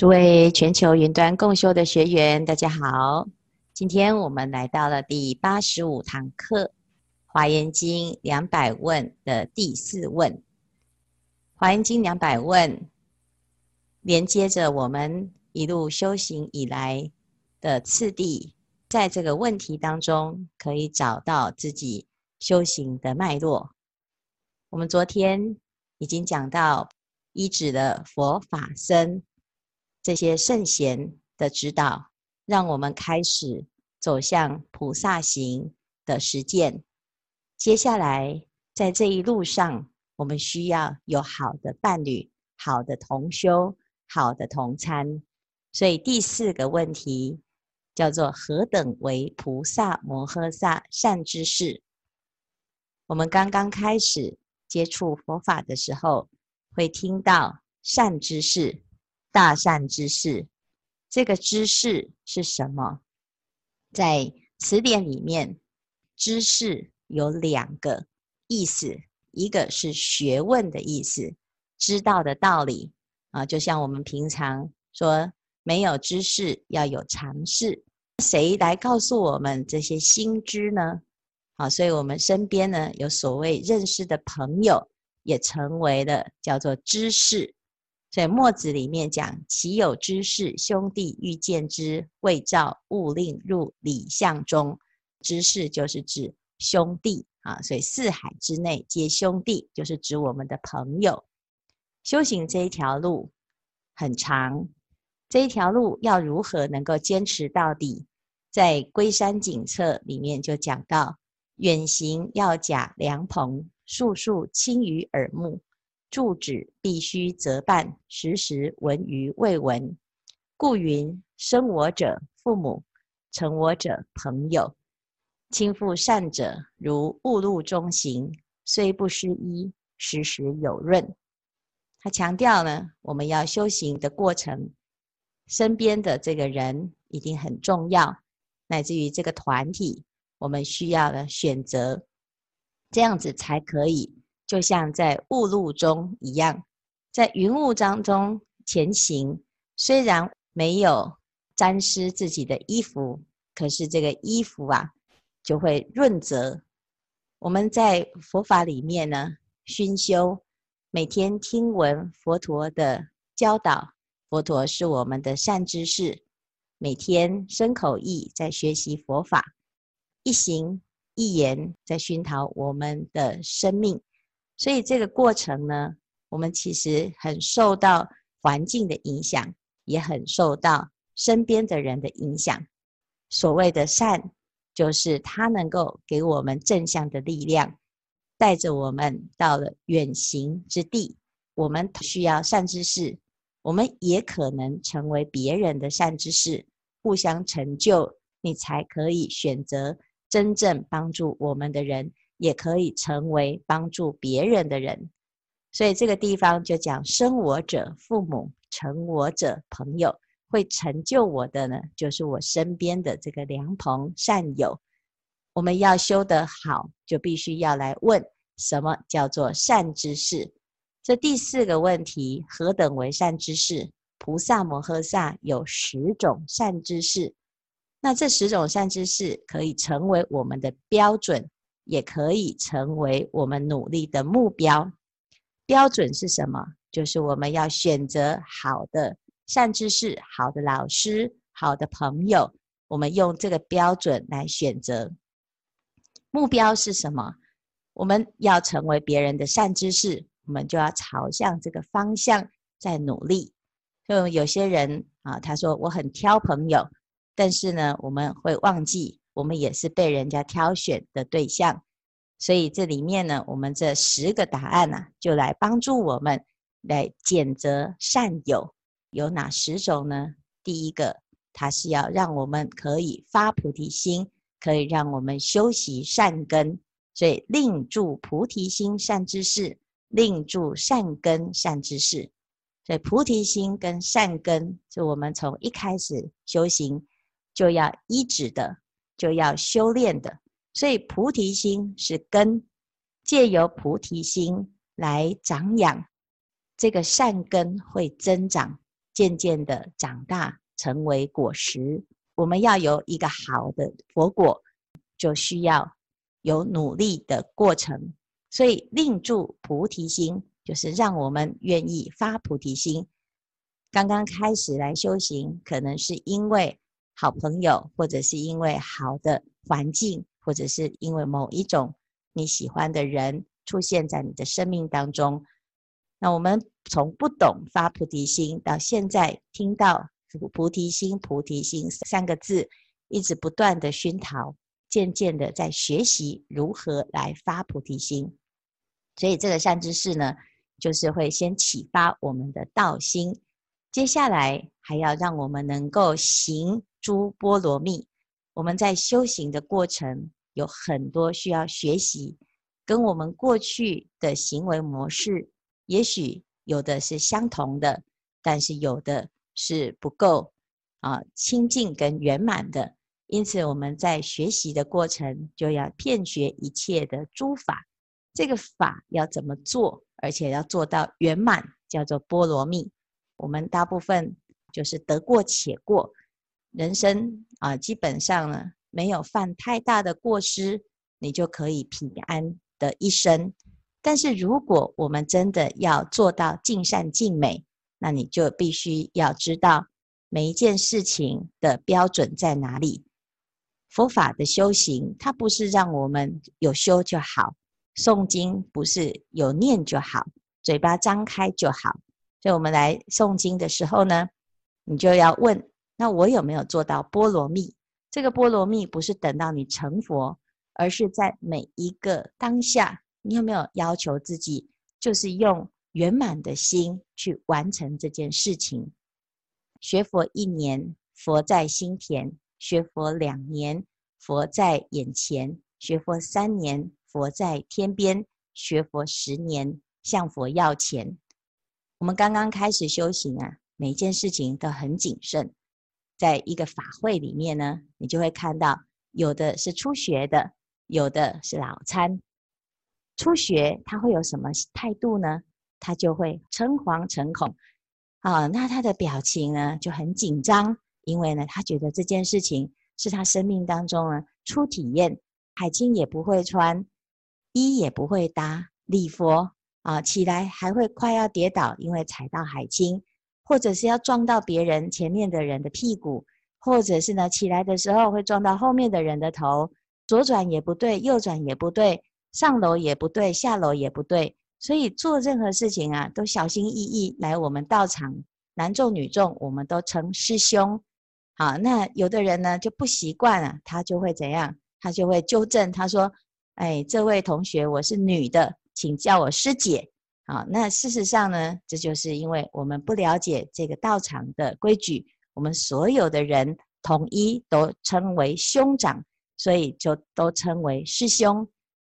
诸位全球云端共修的学员，大家好！今天我们来到了第八十五堂课，《华严经》两百问的第四问。《华严经》两百问连接着我们一路修行以来的次第，在这个问题当中可以找到自己修行的脉络。我们昨天已经讲到，一指的佛法僧。这些圣贤的指导，让我们开始走向菩萨行的实践。接下来，在这一路上，我们需要有好的伴侣、好的同修、好的同参。所以第四个问题叫做“何等为菩萨摩诃萨善知识”。我们刚刚开始接触佛法的时候，会听到善知识。大善知识，这个知识是什么？在词典里面，知识有两个意思，一个是学问的意思，知道的道理啊，就像我们平常说，没有知识要有常识，谁来告诉我们这些新知呢？好，所以我们身边呢有所谓认识的朋友，也成为了叫做知识。所以墨子里面讲：“其有之事，兄弟欲见之，谓兆，勿令入礼相中。”知事就是指兄弟啊，所以四海之内皆兄弟，就是指我们的朋友。修行这一条路很长，这一条路要如何能够坚持到底？在《龟山景策》里面就讲到：“远行要甲凉棚，数数亲于耳目。”住址必须择伴，时时闻于未闻。故云：生我者父母，成我者朋友。亲附善者，如雾露中行，虽不施衣，时时有润。他强调呢，我们要修行的过程，身边的这个人一定很重要，乃至于这个团体，我们需要的选择，这样子才可以。就像在雾露中一样，在云雾当中前行，虽然没有沾湿自己的衣服，可是这个衣服啊就会润泽。我们在佛法里面呢，熏修，每天听闻佛陀的教导，佛陀是我们的善知识，每天身口意在学习佛法，一行一言在熏陶我们的生命。所以这个过程呢，我们其实很受到环境的影响，也很受到身边的人的影响。所谓的善，就是它能够给我们正向的力量，带着我们到了远行之地。我们需要善知识，我们也可能成为别人的善知识，互相成就，你才可以选择真正帮助我们的人。也可以成为帮助别人的人，所以这个地方就讲生我者父母，成我者朋友，会成就我的呢，就是我身边的这个良朋善友。我们要修得好，就必须要来问什么叫做善知识。这第四个问题，何等为善知识？菩萨摩诃萨有十种善知识，那这十种善知识可以成为我们的标准。也可以成为我们努力的目标。标准是什么？就是我们要选择好的善知识、好的老师、好的朋友。我们用这个标准来选择。目标是什么？我们要成为别人的善知识，我们就要朝向这个方向在努力。就有些人啊，他说我很挑朋友，但是呢，我们会忘记。我们也是被人家挑选的对象，所以这里面呢，我们这十个答案呢、啊，就来帮助我们来拣择善友有哪十种呢？第一个，它是要让我们可以发菩提心，可以让我们修习善根，所以令住菩提心善知识，令住善根善知识。所以菩提心跟善根，是我们从一开始修行就要依止的。就要修炼的，所以菩提心是根，借由菩提心来长养，这个善根会增长。渐渐的长大，成为果实。我们要有一个好的佛果，就需要有努力的过程。所以，令住菩提心，就是让我们愿意发菩提心。刚刚开始来修行，可能是因为好朋友，或者是因为好的环境，或者是因为某一种你喜欢的人出现在你的生命当中。那我们从不懂发菩提心，到现在听到菩提心、菩提心三个字，一直不断的熏陶，渐渐的在学习如何来发菩提心。所以这个善知识呢，就是会先启发我们的道心，接下来还要让我们能够行诸波罗蜜。我们在修行的过程有很多需要学习，跟我们过去的行为模式。也许有的是相同的，但是有的是不够啊清净跟圆满的。因此，我们在学习的过程就要遍学一切的诸法。这个法要怎么做，而且要做到圆满，叫做波罗蜜。我们大部分就是得过且过，人生啊，基本上呢没有犯太大的过失，你就可以平安的一生。但是，如果我们真的要做到尽善尽美，那你就必须要知道每一件事情的标准在哪里。佛法的修行，它不是让我们有修就好；诵经不是有念就好，嘴巴张开就好。所以，我们来诵经的时候呢，你就要问：那我有没有做到波罗蜜？这个波罗蜜不是等到你成佛，而是在每一个当下。你有没有要求自己，就是用圆满的心去完成这件事情？学佛一年，佛在心田；学佛两年，佛在眼前；学佛三年，佛在天边；学佛十年，向佛要钱。我们刚刚开始修行啊，每件事情都很谨慎。在一个法会里面呢，你就会看到，有的是初学的，有的是老参。初学他会有什么态度呢？他就会诚惶诚恐，啊，那他的表情呢就很紧张，因为呢他觉得这件事情是他生命当中呢初体验，海青也不会穿，衣也不会搭，礼佛啊起来还会快要跌倒，因为踩到海青，或者是要撞到别人前面的人的屁股，或者是呢起来的时候会撞到后面的人的头，左转也不对，右转也不对。上楼也不对，下楼也不对，所以做任何事情啊，都小心翼翼。来我们道场，男众女众，我们都称师兄。好，那有的人呢就不习惯了，他就会怎样？他就会纠正，他说：“哎，这位同学，我是女的，请叫我师姐。”啊，那事实上呢，这就是因为我们不了解这个道场的规矩，我们所有的人统一都称为兄长，所以就都称为师兄。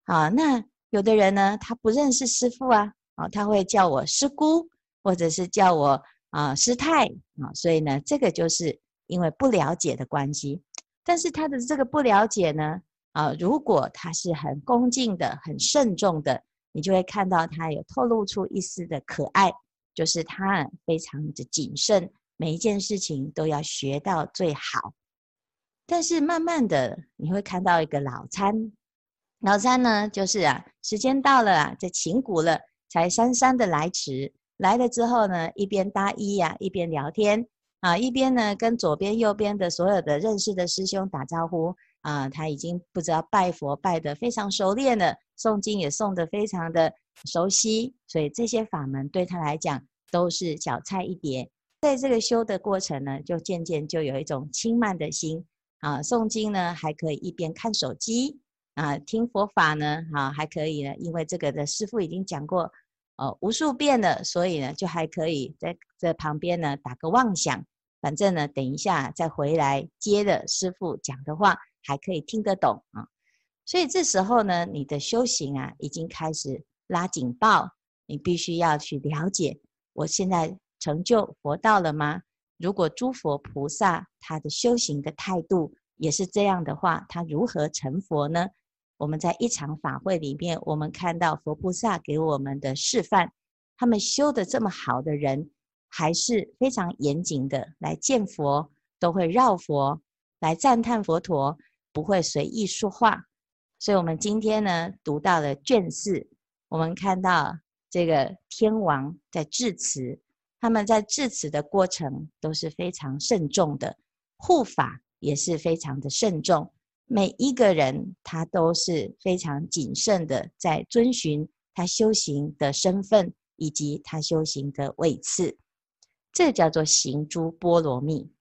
啊，那有的人呢，他不认识师父啊，啊，他会叫我师姑，或者是叫我啊师太啊，所以呢，这个就是因为不了解的关系。但是他的这个不了解呢，啊，如果他是很恭敬的、很慎重的，你就会看到他有透露出一丝的可爱，就是他非常的谨慎，每一件事情都要学到最好。但是慢慢的，你会看到一个老参。老参呢，就是啊，时间到了啊，这琴鼓了，才姗姗的来迟。来了之后呢，一边搭衣呀、一边聊天啊，一边呢跟左边、右边的所有的认识的师兄打招呼啊。他已经不知道拜佛拜得非常熟练了，诵经也诵得非常的熟悉，所以这些法门对他来讲都是小菜一碟。在这个修的过程呢，就渐渐就有一种轻慢的心啊。诵经呢，还可以一边看手机。啊，听佛法呢，啊，还可以呢，因为这个的师父已经讲过，呃，无数遍了，所以呢，就还可以在这旁边呢打个妄想，反正呢，等一下再回来接着师父讲的话，还可以听得懂啊。所以这时候呢，你的修行啊，已经开始拉警报，你必须要去了解，我现在成就佛道了吗？如果诸佛菩萨他的修行的态度也是这样的话，他如何成佛呢？我们在一场法会里面，我们看到佛菩萨给我们的示范，他们修的这么好的人，还是非常严谨的来见佛，都会绕佛来赞叹佛陀，不会随意说话。所以，我们今天呢读到了卷四，我们看到这个天王在致辞，他们在致辞的过程都是非常慎重的，护法也是非常的慎重，每一个人他都是非常谨慎的在遵循他修行的身份以及他修行的位次。这叫做行诸波罗蜜。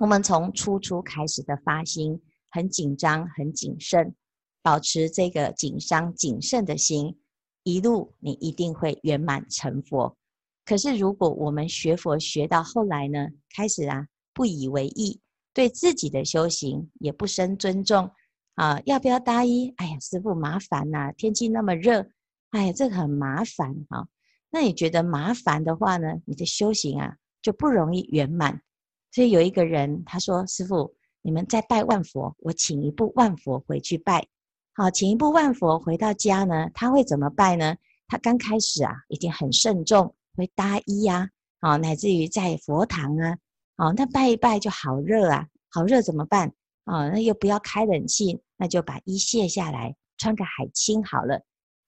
我们从初初开始的发心，很紧张、很谨慎，保持这个紧张、谨慎的心，一路你一定会圆满成佛。可是，如果我们学佛学到后来呢，开始啊不以为意，对自己的修行也不生尊重啊，要不要搭衣？哎呀，师父麻烦呐、啊，天气那么热，哎呀，这个很麻烦啊。那你觉得麻烦的话呢，你的修行啊就不容易圆满。所以有一个人他说：“师父，你们再拜万佛，我请一部万佛回去拜。好，请一部万佛回到家呢，他会怎么拜呢？他刚开始啊，已经很慎重，会搭衣呀，好，乃至于在佛堂啊，好，那拜一拜就好热啊，好热怎么办？啊，那又不要开冷气，那就把衣卸下来，穿个海青好了。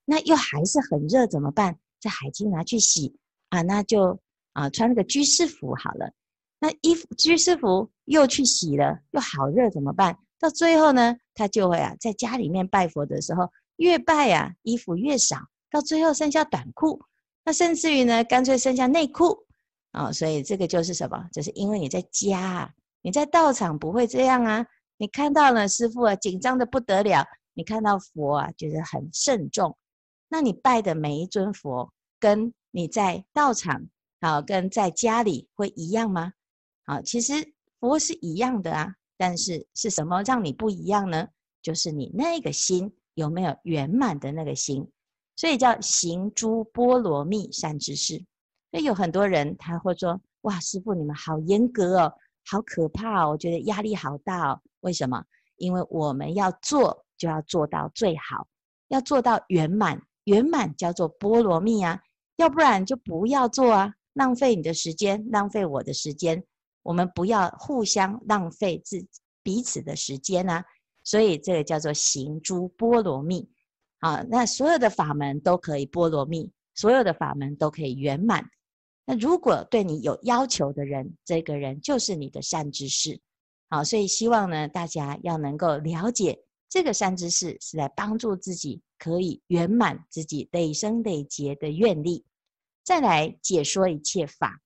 那又还是很热怎么办？”这海青拿去洗啊，那就啊穿那个居士服好了。那衣服居士服又去洗了，又好热怎么办？到最后呢，他就会啊在家里面拜佛的时候，越拜啊衣服越少，到最后剩下短裤，那甚至于呢干脆剩下内裤啊。所以这个就是什么？就是因为你在家，你在道场不会这样啊。你看到了师父啊紧张的不得了，你看到佛啊就是很慎重。那你拜的每一尊佛，跟你在道场啊，跟在家里会一样吗？啊，其实佛是一样的啊，但是是什么让你不一样呢？就是你那个心有没有圆满的那个心，所以叫行诸波罗蜜善知识。所以有很多人他会说：哇，师父你们好严格哦，好可怕哦，我觉得压力好大哦。为什么？因为我们要做就要做到最好，要做到圆满。圆满叫做波罗蜜啊，要不然就不要做啊，浪费你的时间，浪费我的时间，我们不要互相浪费自彼此的时间啊。所以这个叫做行诸波罗蜜啊。那所有的法门都可以波罗蜜，所有的法门都可以圆满。那如果对你有要求的人，这个人就是你的善知识。好，所以希望呢，大家要能够了解。这个善知识是来帮助自己可以圆满自己累生累劫的愿力，再来解说一切法，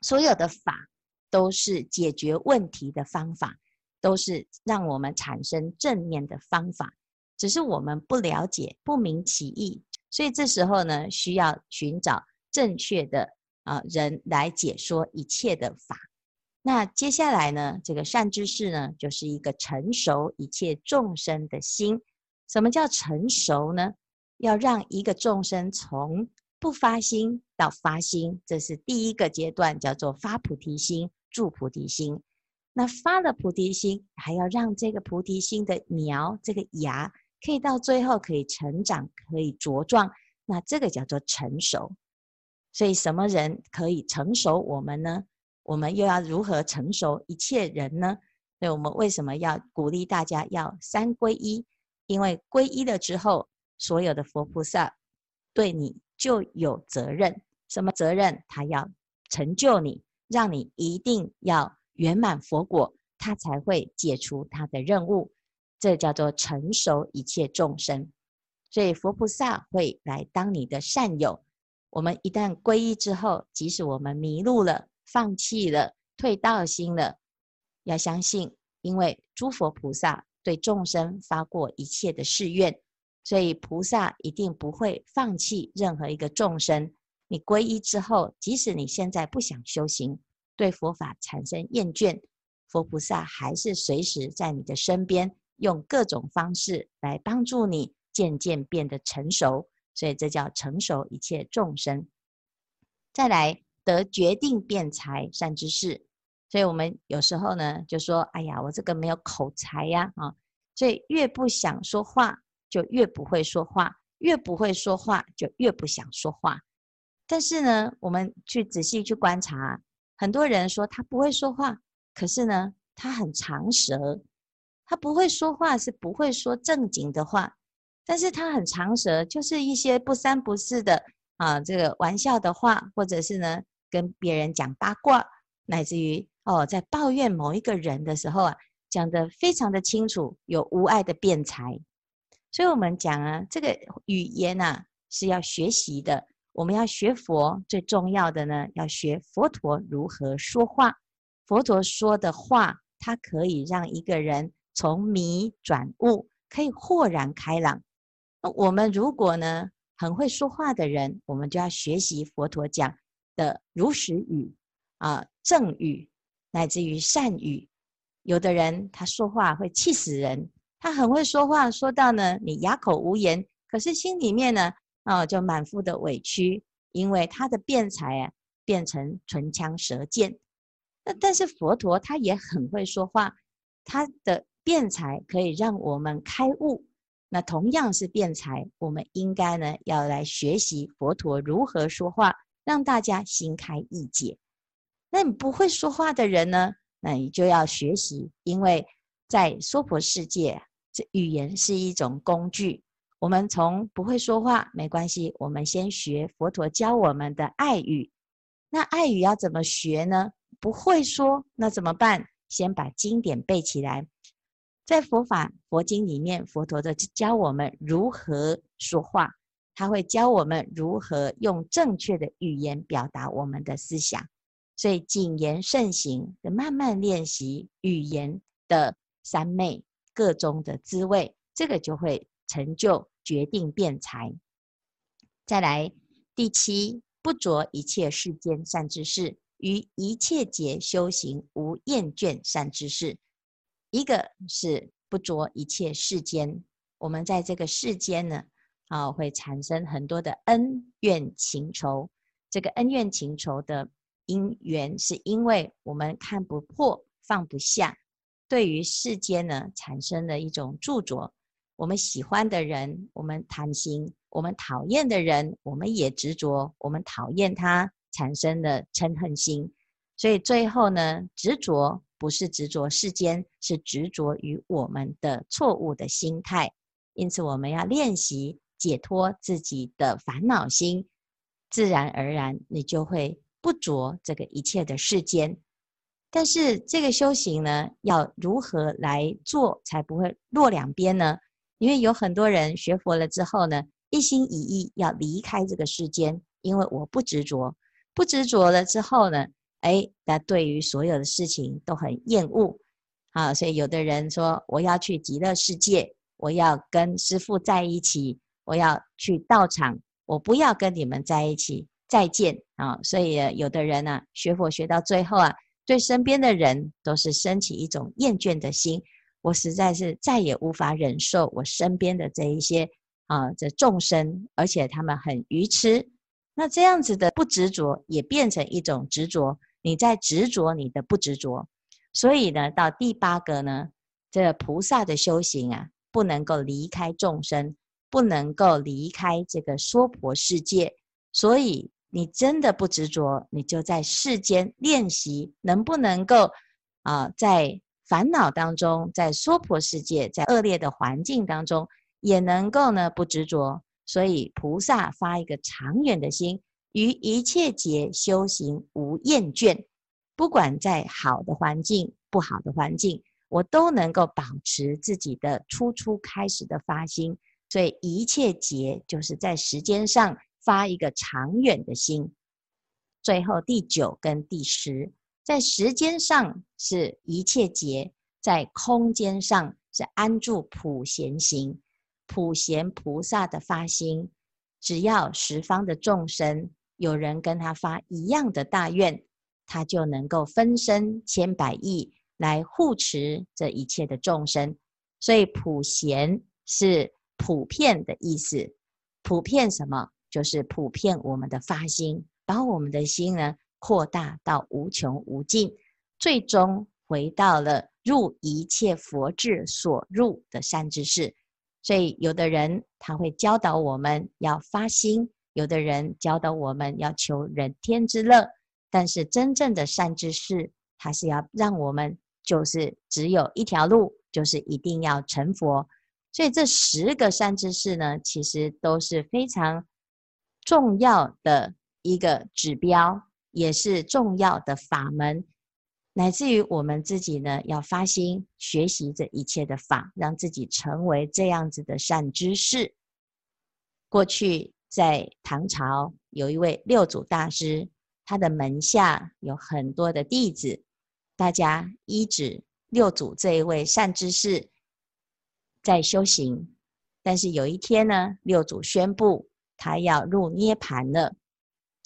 所有的法都是解决问题的方法，都是让我们产生正面的方法，只是我们不了解、不明其意，所以这时候呢，需要寻找正确的啊人来解说一切的法。那接下来呢，这个善知识呢，就是一个成熟一切众生的心。什么叫成熟呢？要让一个众生从不发心到发心，这是第一个阶段，叫做发菩提心、住菩提心。那发了菩提心，还要让这个菩提心的苗、这个芽，可以到最后可以成长、可以茁壮。那这个叫做成熟。所以，什么人可以成熟我们呢？我们又要如何成熟一切人呢？所以我们为什么要鼓励大家要三皈依？因为皈依了之后，所有的佛菩萨对你就有责任。什么责任？他要成就你，让你一定要圆满佛果，他才会解除他的任务。这叫做成熟一切众生。所以佛菩萨会来当你的善友。我们一旦皈依之后，即使我们迷路了。放弃了，退道心了，要相信，因为诸佛菩萨对众生发过一切的誓愿，所以菩萨一定不会放弃任何一个众生。你皈依之后，即使你现在不想修行，对佛法产生厌倦，佛菩萨还是随时在你的身边，用各种方式来帮助你渐渐变得成熟。所以这叫成熟一切众生。再来。得决定辩才善知识，所以我们有时候呢就说：“哎呀，我这个没有口才呀，啊！”所以越不想说话，就越不会说话；越不会说话，就越不想说话。但是呢，我们去仔细去观察，很多人说他不会说话，可是呢，他很长舌。他不会说话，是不会说正经的话，但是他很长舌，就是一些不三不四的啊，这个玩笑的话，或者是呢，跟别人讲八卦，乃至于哦，在抱怨某一个人的时候啊，讲得非常的清楚，有无碍的辩才。所以我们讲啊，这个语言啊是要学习的。我们要学佛，最重要的呢，要学佛陀如何说话。佛陀说的话，它可以让一个人。从迷转悟，可以豁然开朗。那我们如果呢，很会说话的人，我们就要学习佛陀讲的如实语啊、正语，乃至于善语。有的人他说话会气死人，他很会说话，说到呢，你哑口无言，可是心里面呢，啊，就满腹的委屈，因为他的辩才啊，变成唇枪舌剑。那但是佛陀他也很会说话，他的。辩才可以让我们开悟，那同样是辩才，我们应该呢要来学习佛陀如何说话，让大家心开意解。那你不会说话的人呢，那你就要学习，因为在娑婆世界，这语言是一种工具。我们从不会说话没关系，我们先学佛陀教我们的爱语。那爱语要怎么学呢？不会说，那怎么办？先把经典背起来。在佛法佛经里面，佛陀的教我们如何说话，他会教我们如何用正确的语言表达我们的思想。所以谨言慎行的慢慢练习语言的三昧各中的滋味，这个就会成就决定辩才。再来第七，不着一切世间善知识，于一切劫修行无厌倦善知识。一个是不着一切世间，我们在这个世间呢，啊，会产生很多的恩怨情仇。这个恩怨情仇的因缘，是因为我们看不破、放不下，对于世间呢，产生了一种执着。我们喜欢的人，我们贪心；我们讨厌的人，我们也执着。我们讨厌他，产生了嗔恨心。所以最后呢，执着。不是执着世间，是执着于我们的错误的心态。因此，我们要练习解脱自己的烦恼心，自然而然，你就会不着这个一切的世间。但是，这个修行呢，要如何来做才不会落两边呢？因为有很多人学佛了之后呢，一心一意要离开这个世间，因为我不执着，不执着了之后呢，哎，那对于所有的事情都很厌恶，啊，所以有的人说，我要去极乐世界，我要跟师父在一起，我要去道场，我不要跟你们在一起，再见啊！所以有的人呢、啊，学佛学到最后啊，对身边的人都是升起一种厌倦的心，我实在是再也无法忍受我身边的这一些啊这众生，而且他们很愚痴，那这样子的不执着也变成一种执着。你在执着你的不执着，所以呢，到第八个呢，这菩萨的修行啊，不能够离开众生，不能够离开这个娑婆世界。所以你真的不执着，你就在世间练习，能不能够啊，在烦恼当中，在娑婆世界，在恶劣的环境当中，也能够呢不执着。所以菩萨发一个长远的心。于一切劫修行无厌倦，不管在好的环境、不好的环境，我都能够保持自己的初初开始的发心。所以一切劫就是在时间上发一个长远的心。最后第九跟第十，在时间上是一切劫，在空间上是安住普贤行，普贤菩萨的发心，只要十方的众生。有人跟他发一样的大愿，他就能够分身千百亿来护持这一切的众生。所以普贤是普遍的意思，普遍什么？就是普遍我们的发心，把我们的心呢扩大到无穷无尽，最终回到了入一切佛智所入的善知识。所以有的人他会教导我们要发心。有的人教导我们要求人天之乐，但是真正的善知识，它是要让我们就是只有一条路，就是一定要成佛。所以这十个善知识呢，其实都是非常重要的一个指标，也是重要的法门，乃至于我们自己呢，要发心学习这一切的法，让自己成为这样子的善知识。过去在唐朝有一位六祖大师，他的门下有很多的弟子，大家依止六祖这一位善知识。在修行，但是有一天呢，六祖宣布他要入涅槃了。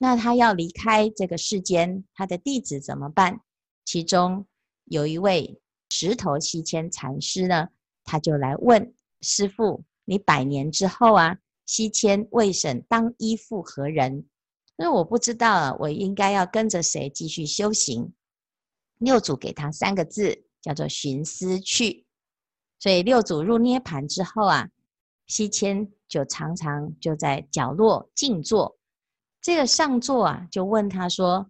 那他要离开这个世间，他的弟子怎么办？其中有一位石头西迁禅师呢，他就来问师父：“你百年之后啊，西迁未审当依附何人？”那我不知道啊，我应该要跟着谁继续修行？六祖给他三个字，叫做“寻思去”。所以六祖入涅槃之后啊，西迁就常常就在角落静坐。这个上座啊，就问他说：“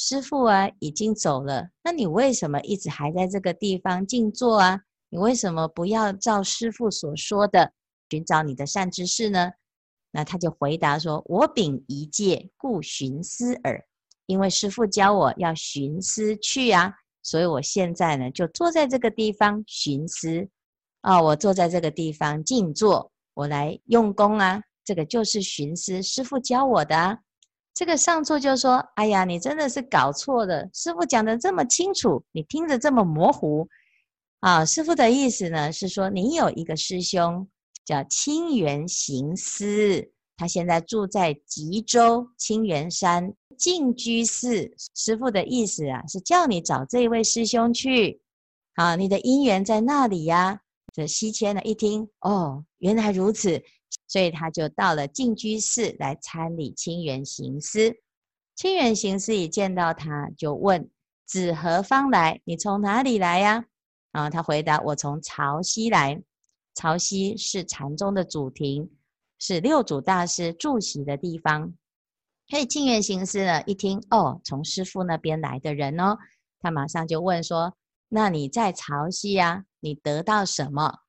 师父啊，已经走了，那你为什么一直还在这个地方静坐啊？你为什么不要照师父所说的寻找你的善知识呢？”那他就回答说：“我秉一戒，故寻思耳。因为师父教我要寻思去啊，所以我现在呢，就坐在这个地方寻思。”啊、我坐在这个地方静坐，我来用功啊，这个就是寻思师父教我的啊。这个上座就说：“哎呀，你真的是搞错了，师父讲的这么清楚，你听着这么模糊。”啊，师父的意思呢是说，你有一个师兄叫清源行思，他现在住在吉州清源山净居寺。师父的意思啊，是叫你找这位师兄去。啊，你的因缘在那里呀。这西迁呢，一听哦，原来如此，所以他就到了净居寺来参礼清源行师。清源行师一见到他，就问：“自何方来？你从哪里来呀？”啊，他回答：“我从潮汐来。潮汐是禅宗的祖庭，是六祖大师住席的地方。”所以清源行师呢，一听哦，从师父那边来的人哦，他马上就问说：“那你在潮汐呀？”你得到什么？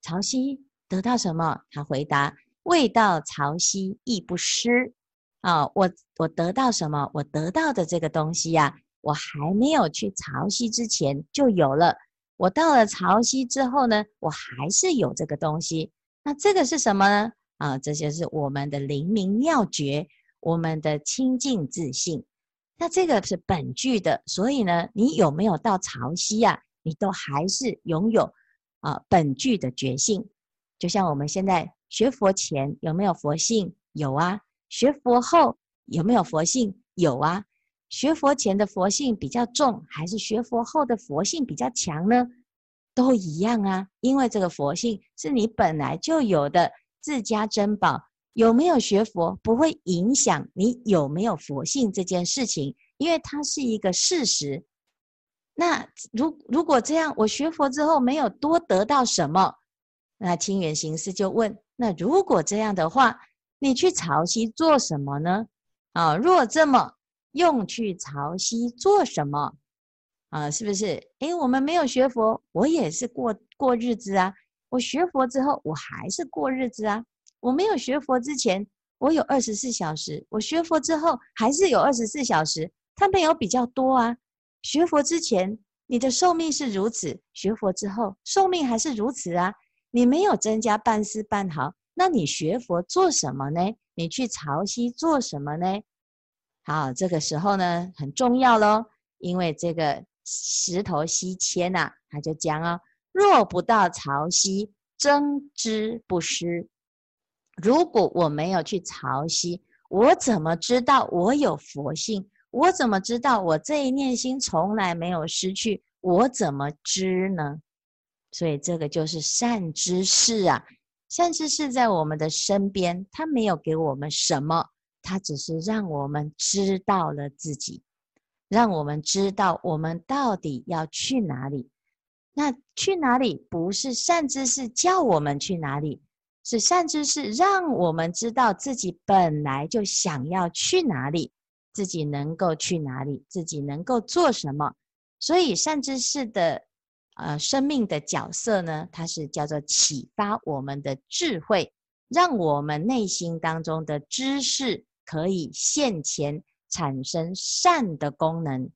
潮汐得到什么？他回答：未到潮溪亦不失。啊，我我得到什么？我得到的这个东西呀、啊，我还没有去潮溪之前就有了。我到了潮溪之后呢，我还是有这个东西。那这个是什么呢？啊，这就是我们的灵明妙觉，我们的清净自信。那这个是本具的，所以呢，你有没有到潮汐呀、啊？你都还是拥有啊本具的觉性，就像我们现在学佛前有没有佛性？有啊。学佛后有没有佛性？有啊。学佛前的佛性比较重，还是学佛后的佛性比较强呢？都一样啊，因为这个佛性是你本来就有的自家珍宝。有没有学佛不会影响你有没有佛性这件事情，因为它是一个事实。那如如果这样，我学佛之后没有多得到什么，那清源行思就问：那如果这样的话，你去潮汐做什么呢？啊，若这么用去潮汐做什么？啊，是不是？诶，我们没有学佛，我也是过过日子啊。我学佛之后，我还是过日子啊。我没有学佛之前，我有二十四小时；我学佛之后，还是有二十四小时。它没有比较多啊。学佛之前，你的寿命是如此；学佛之后，寿命还是如此啊！你没有增加半丝半毫，那你学佛做什么呢？你去潮汐做什么呢？好，这个时候呢，很重要喽，因为这个石头西迁呐、啊，他就讲啊：若不到潮汐，争知不失。如果我没有去潮汐，我怎么知道我有佛性？我怎么知道我这一念心从来没有失去？我怎么知呢？所以这个就是善知识啊！善知识在我们的身边，他没有给我们什么，他只是让我们知道了自己，让我们知道我们到底要去哪里。那去哪里？不是善知识叫我们去哪里，是善知识让我们知道自己本来就想要去哪里，自己能够去哪里，自己能够做什么。所以善知识的呃生命的角色呢，它是叫做启发我们的智慧，让我们内心当中的知识可以现前产生善的功能。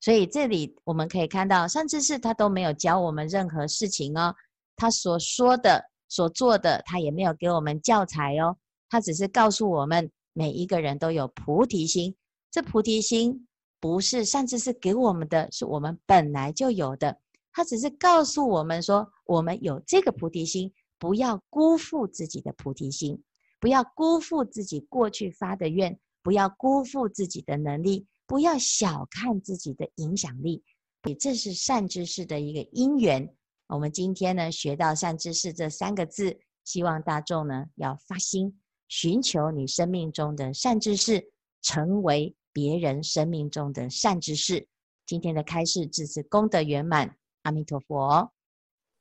所以这里我们可以看到，善知识他都没有教我们任何事情哦，他所说的、所做的，他也没有给我们教材哦，他只是告诉我们，每一个人都有菩提心。这菩提心不是善知识给我们的，是我们本来就有的。他只是告诉我们说，我们有这个菩提心，不要辜负自己的菩提心，不要辜负自己过去发的愿，不要辜负自己的能力。不要小看自己的影响力，也这是善知识的一个因缘。我们今天呢，学到善知识这三个字，希望大众呢要发心寻求你生命中的善知识，成为别人生命中的善知识。今天的开示至此功德圆满，阿弥陀佛。